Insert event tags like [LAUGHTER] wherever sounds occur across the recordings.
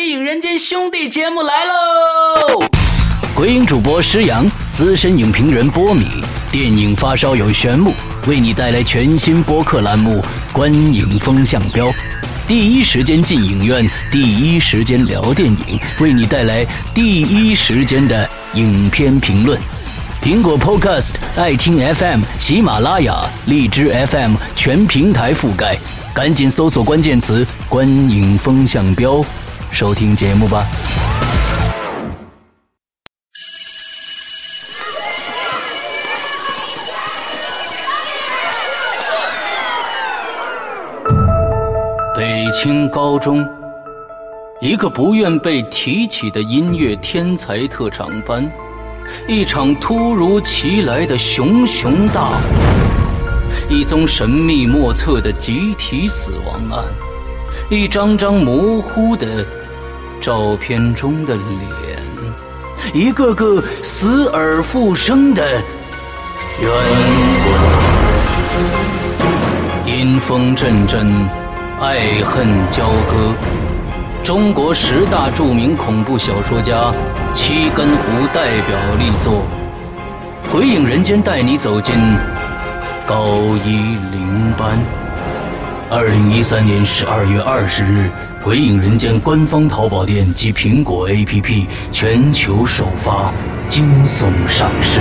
鬼影人间》兄弟节目来喽！鬼影主播施阳，资深影评人波米，电影发烧友玄木，为你带来全新播客栏目《观影风向标》，第一时间进影院，第一时间聊电影，为你带来第一时间的影片评论。苹果 Podcast、爱听 FM、喜马拉雅、荔枝 FM 全平台覆盖，赶紧搜索关键词“观影风向标”，收听节目吧。北清高中，一个不愿被提起的音乐天才特长班。一场突如其来的熊熊大火，一宗神秘莫测的集体死亡案，一张张模糊的照片中的脸，一个个死而复生的冤魂，阴风阵阵，爱恨交割。中国十大著名恐怖小说家七根胡代表力作《鬼影 [LAUGHS] 人间》，带你走进高一零班。二零一三年十二月二十日，《鬼影人间》官方淘宝店及苹果 APP 全球首发惊悚上市。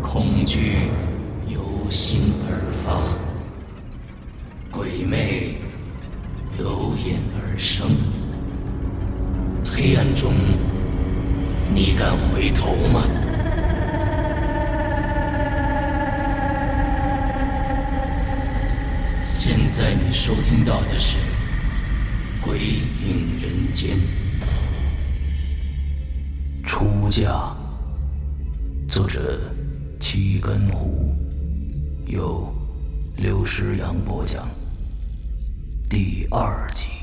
恐惧。由心而发，鬼魅由眼而生。黑暗中，你敢回头吗？现在你收听到的是《鬼影人间》，出嫁。作者：七根胡。由刘诗阳播讲第二集。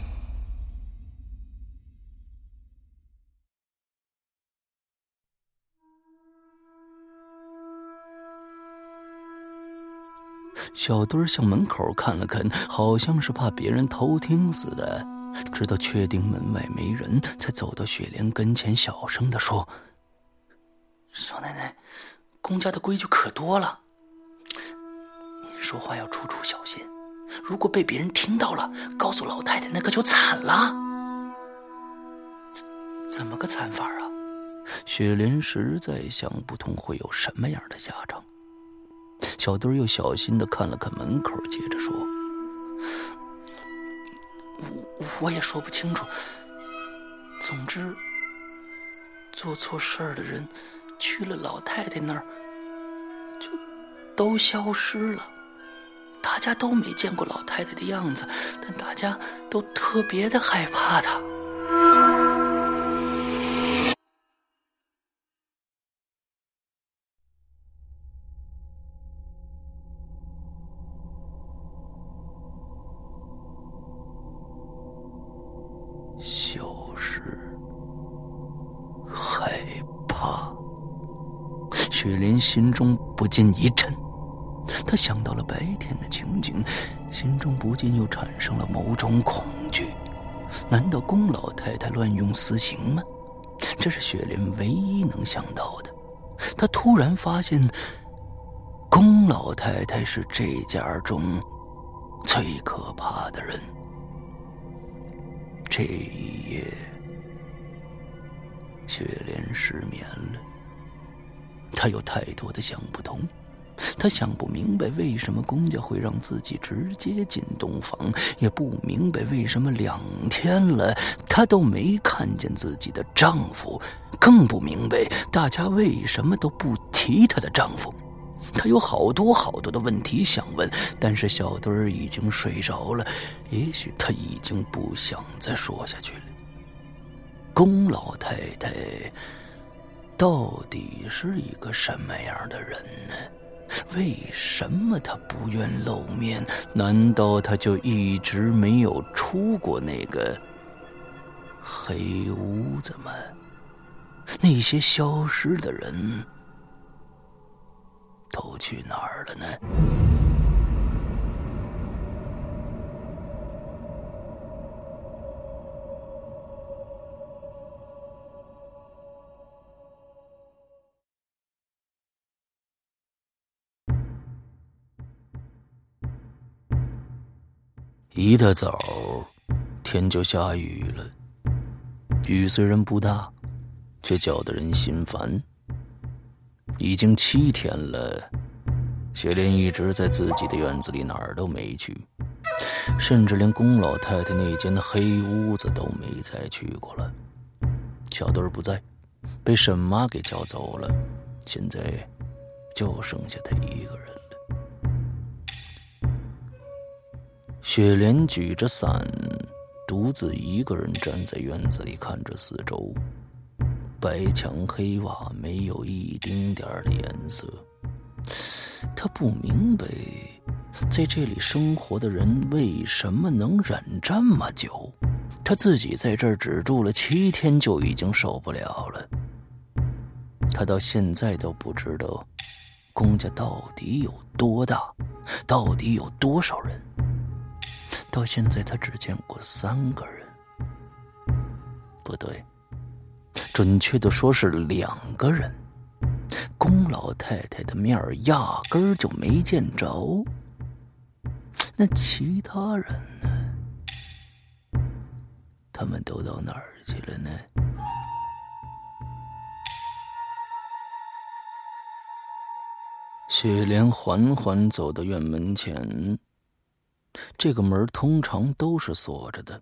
小墩儿向门口看了看，好像是怕别人偷听似的。直到确定门外没人，才走到雪莲跟前，小声的说：“少奶奶，公家的规矩可多了。”说话要处处小心，如果被别人听到了，告诉老太太，那可就惨了。怎怎么个惨法啊？雪莲实在想不通会有什么样的下场。小墩又小心的看了看门口，接着说：“我我也说不清楚。总之，做错事儿的人去了老太太那儿，就都消失了。”大家都没见过老太太的样子，但大家都特别的害怕她。消失，害怕，雪莲心中不禁一震。她想到了白天的情景，心中不禁又产生了某种恐惧。难道宫老太太乱用私刑吗？这是雪莲唯一能想到的。她突然发现，宫老太太是这家中最可怕的人。这一夜，雪莲失眠了。她有太多的想不通。他想不明白为什么公家会让自己直接进洞房，也不明白为什么两天了她都没看见自己的丈夫，更不明白大家为什么都不提她的丈夫。他有好多好多的问题想问，但是小墩儿已经睡着了，也许他已经不想再说下去了。龚老太太到底是一个什么样的人呢？为什么他不愿露面？难道他就一直没有出过那个黑屋子吗？那些消失的人都去哪儿了呢？一大早，天就下雨了。雨虽然不大，却搅得人心烦。已经七天了，雪莲一直在自己的院子里，哪儿都没去，甚至连龚老太太那间的黑屋子都没再去过了。小墩儿不在，被沈妈给叫走了，现在就剩下他一个人了。雪莲举着伞，独自一个人站在院子里，看着四周，白墙黑瓦，没有一丁点的颜色。他不明白，在这里生活的人为什么能忍这么久。他自己在这儿只住了七天，就已经受不了了。他到现在都不知道，公家到底有多大，到底有多少人。到现在，他只见过三个人，不对，准确的说是两个人。龚老太太的面压根儿就没见着，那其他人呢？他们都到哪儿去了呢？雪莲缓缓走到院门前。这个门通常都是锁着的，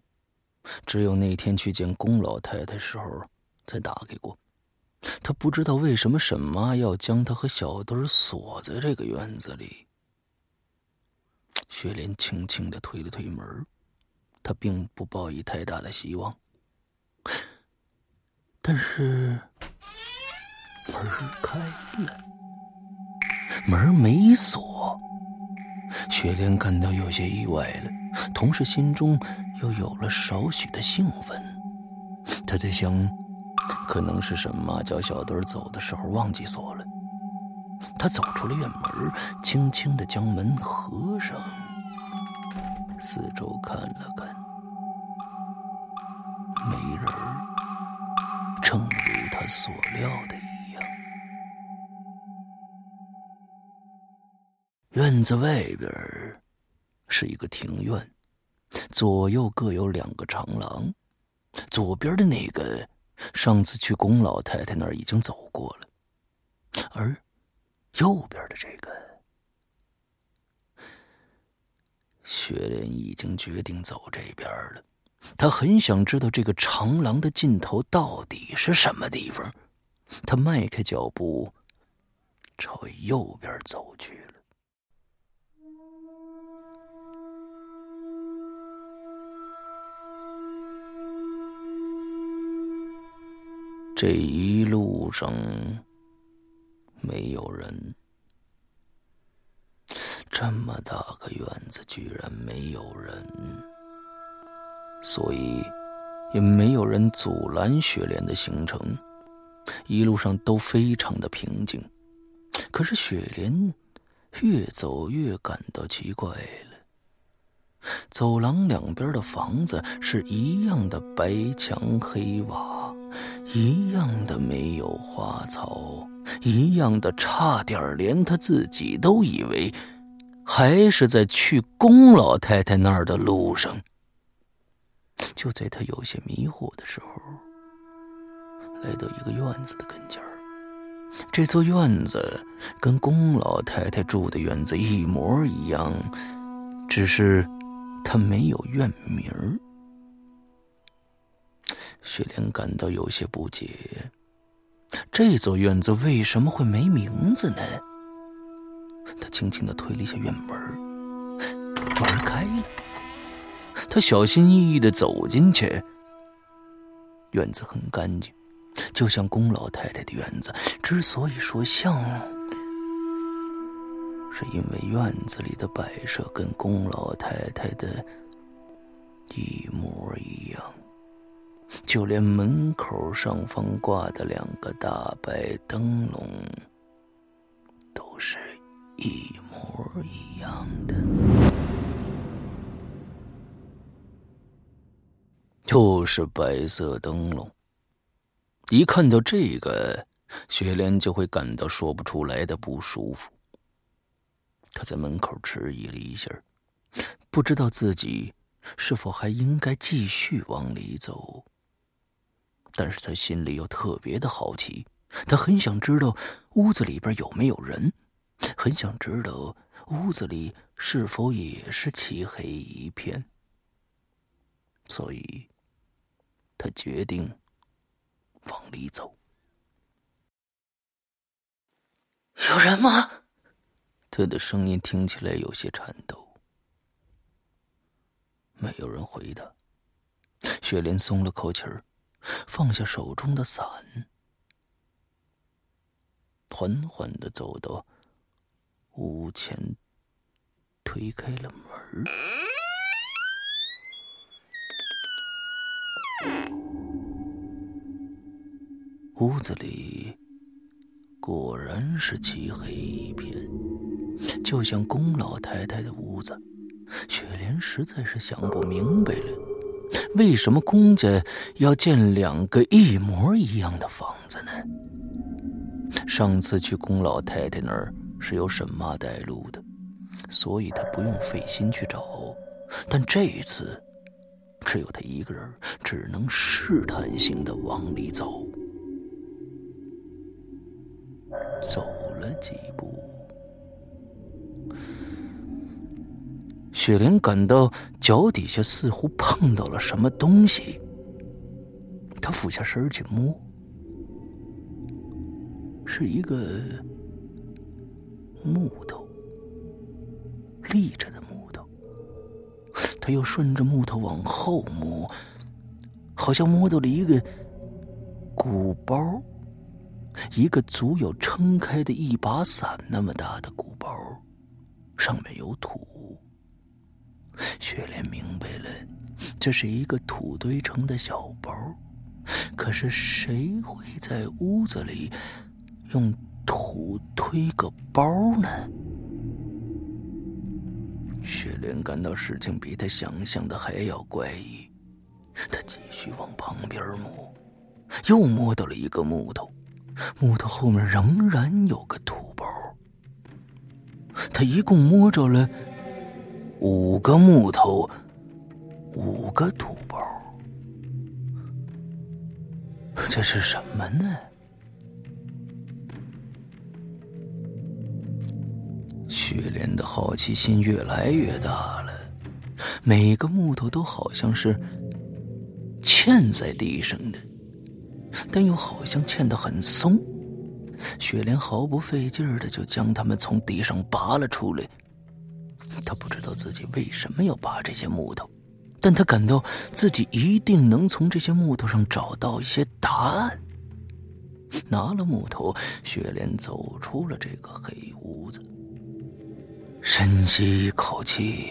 只有那天去见龚老太太时候才打开过。他不知道为什么沈妈要将他和小墩锁在这个院子里。雪莲轻轻的推了推门，他并不抱以太大的希望，但是门开了，门没锁。雪莲感到有些意外了，同时心中又有了少许的兴奋。他在想，可能是沈妈叫小墩走的时候忘记锁了。他走出了院门，轻轻的将门合上，四周看了看，没人正如他所料的一样。院子外边是一个庭院，左右各有两个长廊。左边的那个，上次去龚老太太那儿已经走过了，而右边的这个，雪莲已经决定走这边了。他很想知道这个长廊的尽头到底是什么地方。他迈开脚步，朝右边走去。这一路上没有人，这么大个院子居然没有人，所以也没有人阻拦雪莲的行程。一路上都非常的平静，可是雪莲越走越感到奇怪了。走廊两边的房子是一样的白墙黑瓦。一样的没有花草，一样的差点连他自己都以为还是在去龚老太太那儿的路上。就在他有些迷惑的时候，来到一个院子的跟前儿这座院子跟龚老太太住的院子一模一样，只是他没有院名儿。雪莲感到有些不解，这座院子为什么会没名字呢？他轻轻的推了一下院门，门开了。他小心翼翼的走进去，院子很干净，就像龚老太太的院子。之所以说像，是因为院子里的摆设跟龚老太太的一模一样。就连门口上方挂的两个大白灯笼，都是一模一样的。又是白色灯笼，一看到这个，雪莲就会感到说不出来的不舒服。他在门口迟疑了一下，不知道自己是否还应该继续往里走？但是他心里又特别的好奇，他很想知道屋子里边有没有人，很想知道屋子里是否也是漆黑一片。所以，他决定往里走。有人吗？他的声音听起来有些颤抖。没有人回答。雪莲松了口气儿，放下手中的伞，缓缓的走到屋前，推开了门屋子里果然是漆黑一片，就像龚老太太的屋子。雪莲实在是想不明白了，为什么公家要建两个一模一样的房子呢？上次去龚老太太那儿是由沈妈带路的，所以她不用费心去找。但这一次，只有他一个人，只能试探性的往里走。走了几雪莲感到脚底下似乎碰到了什么东西，她俯下身去摸，是一个木头，立着的木头。他又顺着木头往后摸，好像摸到了一个鼓包，一个足有撑开的一把伞那么大的鼓包，上面有土。雪莲明白了，这是一个土堆成的小包。可是谁会在屋子里用土推个包呢？雪莲感到事情比他想象的还要怪异。他继续往旁边摸，又摸到了一个木头，木头后面仍然有个土包。他一共摸着了。五个木头，五个土包，这是什么呢？雪莲的好奇心越来越大了。每个木头都好像是嵌在地上的，但又好像嵌得很松。雪莲毫不费劲儿的就将它们从地上拔了出来。他不知道自己为什么要拔这些木头，但他感到自己一定能从这些木头上找到一些答案。拿了木头，雪莲走出了这个黑屋子，深吸一口气。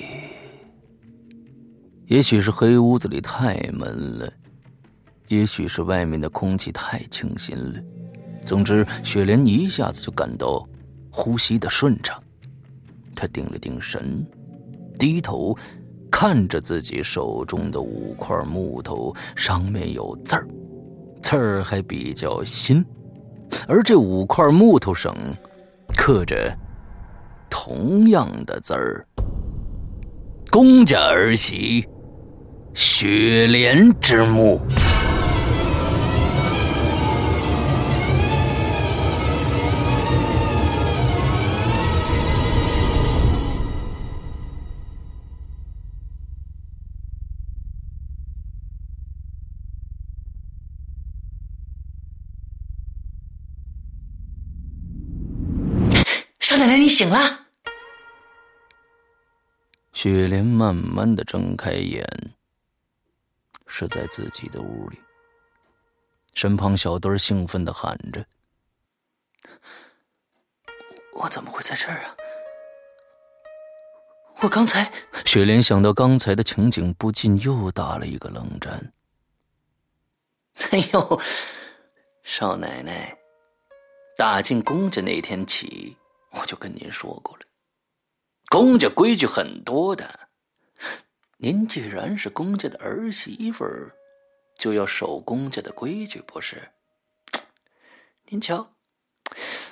也许是黑屋子里太闷了，也许是外面的空气太清新了。总之，雪莲一下子就感到呼吸的顺畅。他定了定神，低头看着自己手中的五块木头，上面有字儿，字儿还比较新，而这五块木头上刻着同样的字儿：“公家儿媳雪莲之墓。”奶奶，你醒了。雪莲慢慢的睁开眼，是在自己的屋里。身旁小墩兴奋的喊着：“我怎么会在这儿啊？我刚才……”雪莲想到刚才的情景，不禁又打了一个冷战。哎呦，少奶奶，打进宫家那天起。我就跟您说过了，公家规矩很多的。您既然是公家的儿媳妇儿，就要守公家的规矩，不是？您瞧，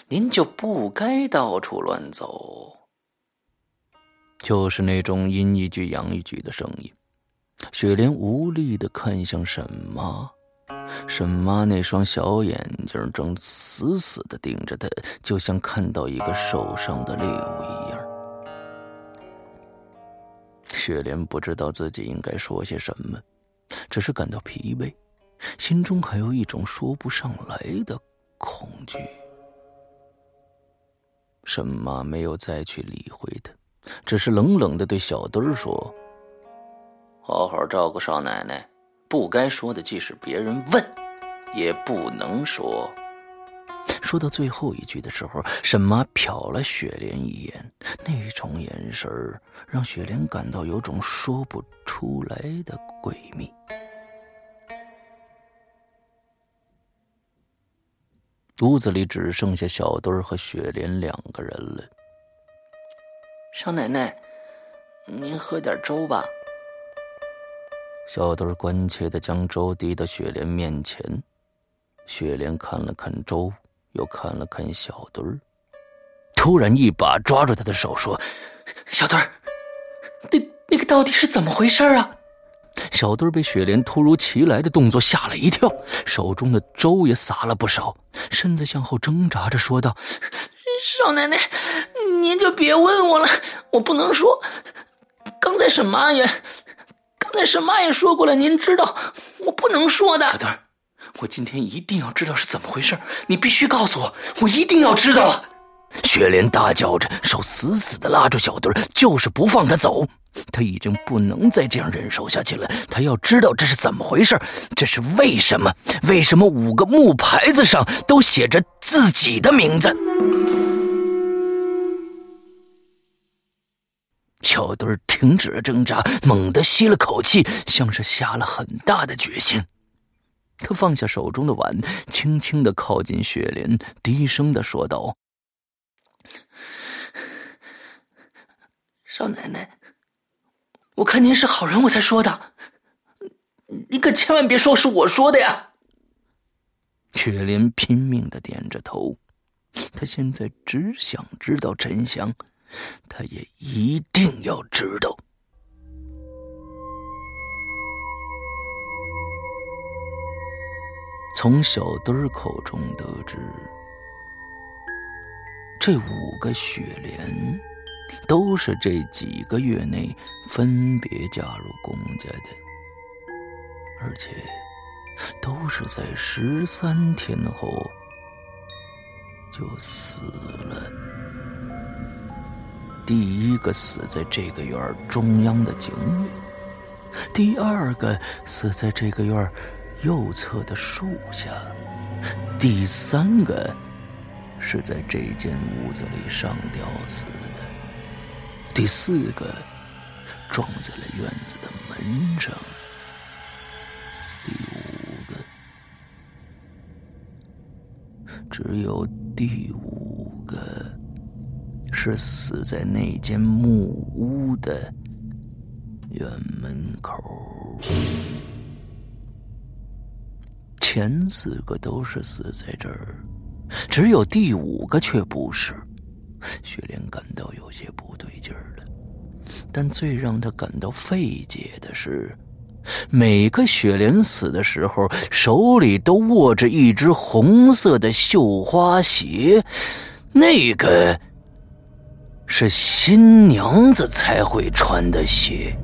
您就不该到处乱走。就是那种阴一句阳一句的声音，雪莲无力的看向沈妈，沈妈那双小眼睛正死死的盯着他，就像看到一个受伤的猎物一样。雪莲不知道自己应该说些什么，只是感到疲惫，心中还有一种说不上来的恐惧。沈妈没有再去理会他，只是冷冷的对小墩儿说：“好好照顾少奶奶，不该说的，即使别人问，也不能说。”说到最后一句的时候，沈妈瞟了雪莲一眼，那种眼神让雪莲感到有种说不出来的诡秘。屋子里只剩下小墩儿和雪莲两个人了。少奶奶，您喝点粥吧。小墩关切的将粥递到雪莲面前，雪莲看了看粥，又看了看小墩儿，突然一把抓住他的手，说：“小墩儿，那那个到底是怎么回事啊？”小墩被雪莲突如其来的动作吓了一跳，手中的粥也洒了不少，身子向后挣扎着说道：“少奶奶，您就别问我了，我不能说。刚才沈妈也，刚才沈妈也说过了，您知道，我不能说的。”小墩我今天一定要知道是怎么回事，你必须告诉我，我一定要知道。雪莲大叫着，手死死的拉住小墩就是不放他走。他已经不能再这样忍受下去了。他要知道这是怎么回事，这是为什么？为什么五个木牌子上都写着自己的名字？小墩停止了挣扎，猛地吸了口气，像是下了很大的决心。他放下手中的碗，轻轻的靠近雪莲，低声的说道：“少奶奶。”我看您是好人，我才说的。你可千万别说是我说的呀！雪莲拼命的点着头，他现在只想知道真相，他也一定要知道。从小墩口中得知，这五个雪莲。都是这几个月内分别嫁入公家的，而且都是在十三天后就死了。第一个死在这个院中央的井里，第二个死在这个院右侧的树下，第三个是在这间屋子里上吊死的。第四个撞在了院子的门上，第五个，只有第五个是死在那间木屋的院门口。前四个都是死在这儿，只有第五个却不是。雪莲感到有些不对劲儿了，但最让他感到费解的是，每个雪莲死的时候手里都握着一只红色的绣花鞋，那个是新娘子才会穿的鞋。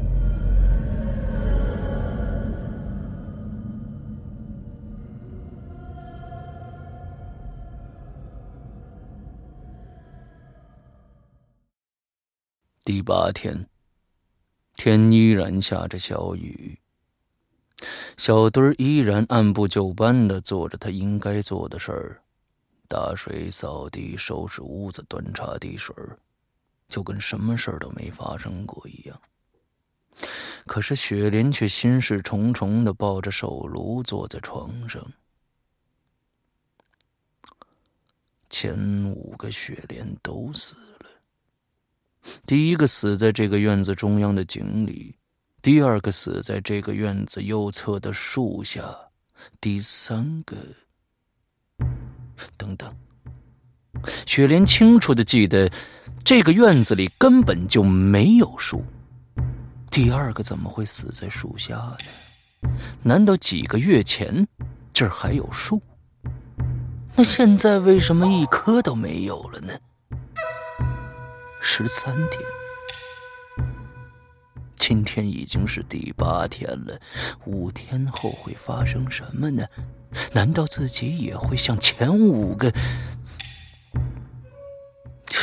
第八天，天依然下着小雨。小墩依然按部就班的做着他应该做的事儿，打水、扫地、收拾屋子、端茶递水，就跟什么事儿都没发生过一样。可是雪莲却心事重重的抱着手炉坐在床上。前五个雪莲都死了。第一个死在这个院子中央的井里，第二个死在这个院子右侧的树下，第三个……等等，雪莲清楚的记得，这个院子里根本就没有树。第二个怎么会死在树下呢？难道几个月前这儿还有树？那现在为什么一棵都没有了呢？十三天，今天已经是第八天了。五天后会发生什么呢？难道自己也会像前五个？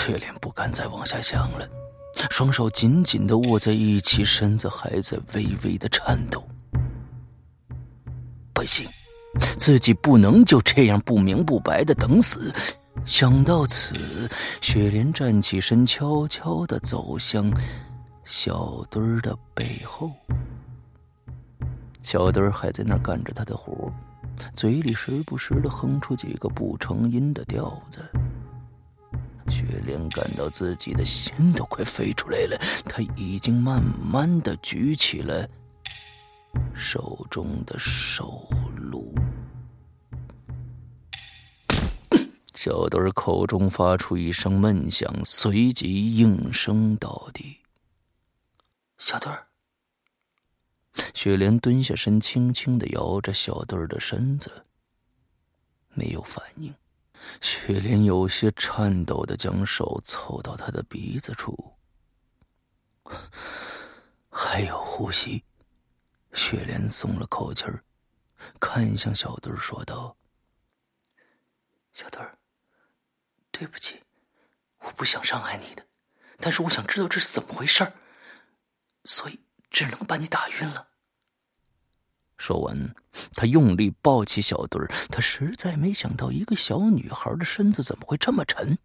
雪莲不敢再往下想了，双手紧紧的握在一起，身子还在微微的颤抖。不行，自己不能就这样不明不白的等死。想到此，雪莲站起身，悄悄的走向小墩儿的背后。小墩儿还在那干着他的活，嘴里时不时的哼出几个不成音的调子。雪莲感到自己的心都快飞出来了，他已经慢慢的举起了。手中的手炉，小墩口中发出一声闷响，随即应声倒地。小墩，雪莲蹲下身，轻轻的摇着小墩的身子，没有反应。雪莲有些颤抖的将手凑到他的鼻子处，还有呼吸。雪莲松了口气儿，看向小墩儿，说道：“小墩儿，对不起，我不想伤害你的，但是我想知道这是怎么回事儿，所以只能把你打晕了。”说完，他用力抱起小墩儿。他实在没想到，一个小女孩的身子怎么会这么沉。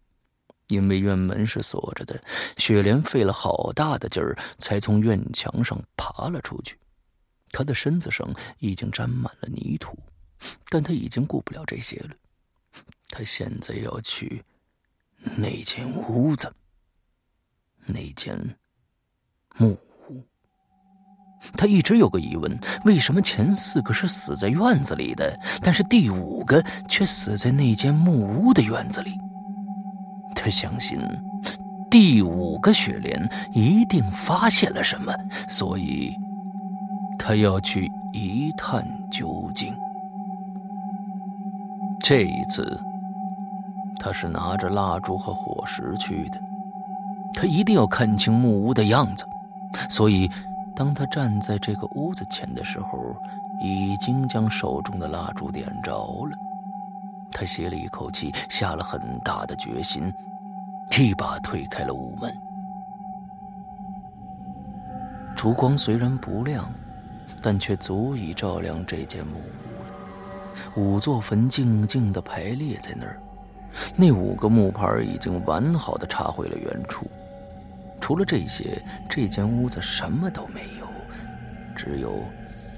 因为院门是锁着的，雪莲费了好大的劲儿，才从院墙上爬了出去。他的身子上已经沾满了泥土，但他已经顾不了这些了。他现在要去那间屋子，那间木屋。他一直有个疑问：为什么前四个是死在院子里的，但是第五个却死在那间木屋的院子里？他相信第五个雪莲一定发现了什么，所以。他要去一探究竟。这一次，他是拿着蜡烛和火石去的。他一定要看清木屋的样子，所以当他站在这个屋子前的时候，已经将手中的蜡烛点着了。他吸了一口气，下了很大的决心，一把推开了屋门。烛光虽然不亮。但却足以照亮这间木屋五座坟静静地排列在那儿，那五个木牌已经完好的插回了原处。除了这些，这间屋子什么都没有，只有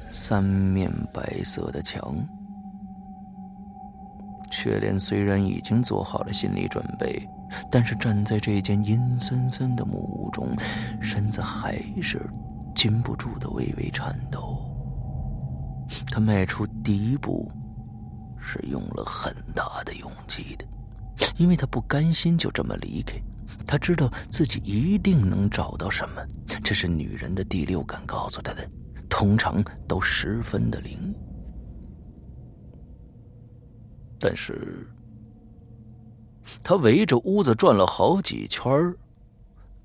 三面白色的墙。雪莲虽然已经做好了心理准备，但是站在这间阴森森的木屋中，身子还是……禁不住的微微颤抖。他迈出第一步，是用了很大的勇气的，因为他不甘心就这么离开。他知道自己一定能找到什么，这是女人的第六感告诉他的，通常都十分的灵。但是，他围着屋子转了好几圈。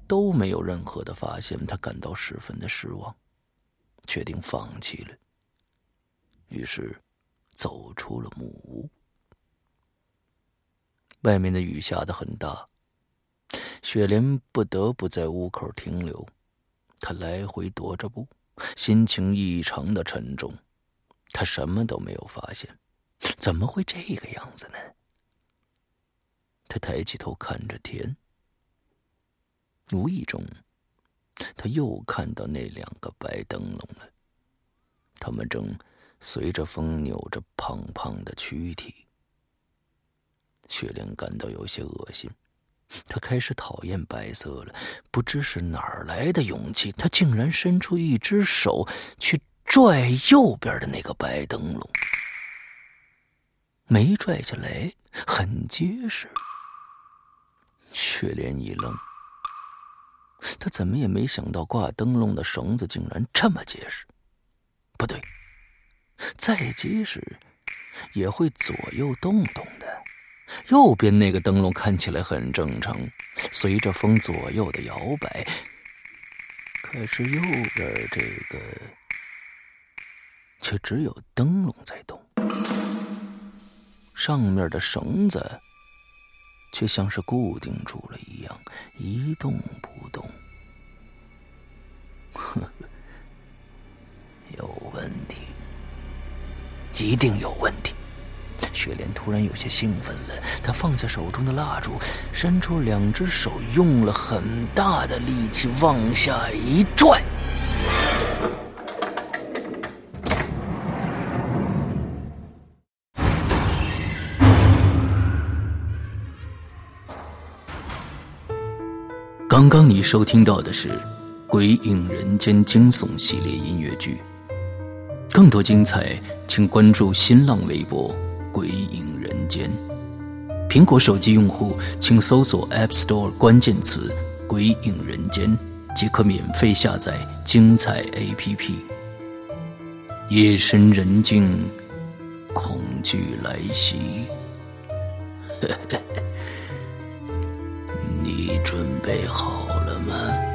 都没有任何的发现，他感到十分的失望，决定放弃了。于是，走出了木屋。外面的雨下的很大，雪莲不得不在屋口停留。她来回踱着步，心情异常的沉重。她什么都没有发现，怎么会这个样子呢？她抬起头看着天。无意中，她又看到那两个白灯笼了。他们正随着风扭着胖胖的躯体。雪莲感到有些恶心，他开始讨厌白色了。不知是哪儿来的勇气，他竟然伸出一只手去拽右边的那个白灯笼，没拽下来，很结实。雪莲一愣。他怎么也没想到挂灯笼的绳子竟然这么结实。不对，再结实也会左右动动的。右边那个灯笼看起来很正常，随着风左右的摇摆。可是右边这个却只有灯笼在动，上面的绳子却像是固定住了一样，一动不动。呵，有问题，一定有问题。雪莲突然有些兴奋了，她放下手中的蜡烛，伸出两只手，用了很大的力气往下一拽。刚刚你收听到的是《鬼影人间》惊悚系列音乐剧，更多精彩，请关注新浪微博。鬼影人间，苹果手机用户请搜索 App Store 关键词“鬼影人间”，即可免费下载精彩 APP。夜深人静，恐惧来袭，[LAUGHS] 你准备好了吗？